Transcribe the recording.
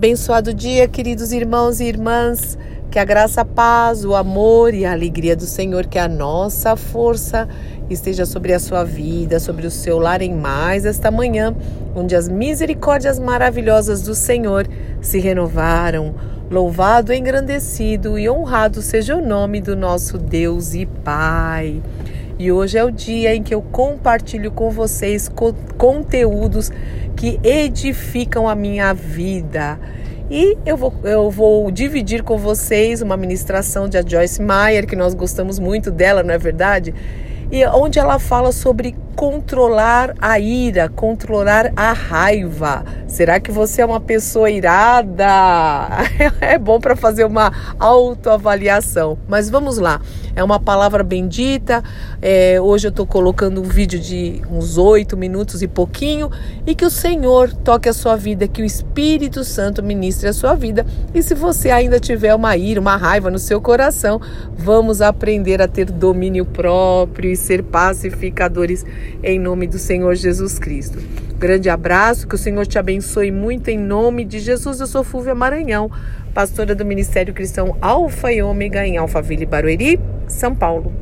Abençoado dia, queridos irmãos e irmãs. Que a graça, a paz, o amor e a alegria do Senhor, que a nossa força esteja sobre a sua vida, sobre o seu lar em mais esta manhã, onde as misericórdias maravilhosas do Senhor se renovaram. Louvado, engrandecido e honrado seja o nome do nosso Deus e Pai. E hoje é o dia em que eu compartilho com vocês co conteúdos que edificam a minha vida. E eu vou, eu vou dividir com vocês uma ministração de a Joyce Meyer, que nós gostamos muito dela, não é verdade? E onde ela fala sobre controlar a ira, controlar a raiva. Será que você é uma pessoa irada? É bom para fazer uma autoavaliação. Mas vamos lá. É uma palavra bendita. É, hoje eu estou colocando um vídeo de uns oito minutos e pouquinho. E que o Senhor toque a sua vida, que o Espírito Santo ministre a sua vida. E se você ainda tiver uma ira, uma raiva no seu coração, vamos aprender a ter domínio próprio e ser pacificadores em nome do Senhor Jesus Cristo. Grande abraço, que o Senhor te abençoe muito em nome de Jesus. Eu sou Fúvia Maranhão, pastora do Ministério Cristão Alfa e Ômega em Alphaville, Barueri, São Paulo.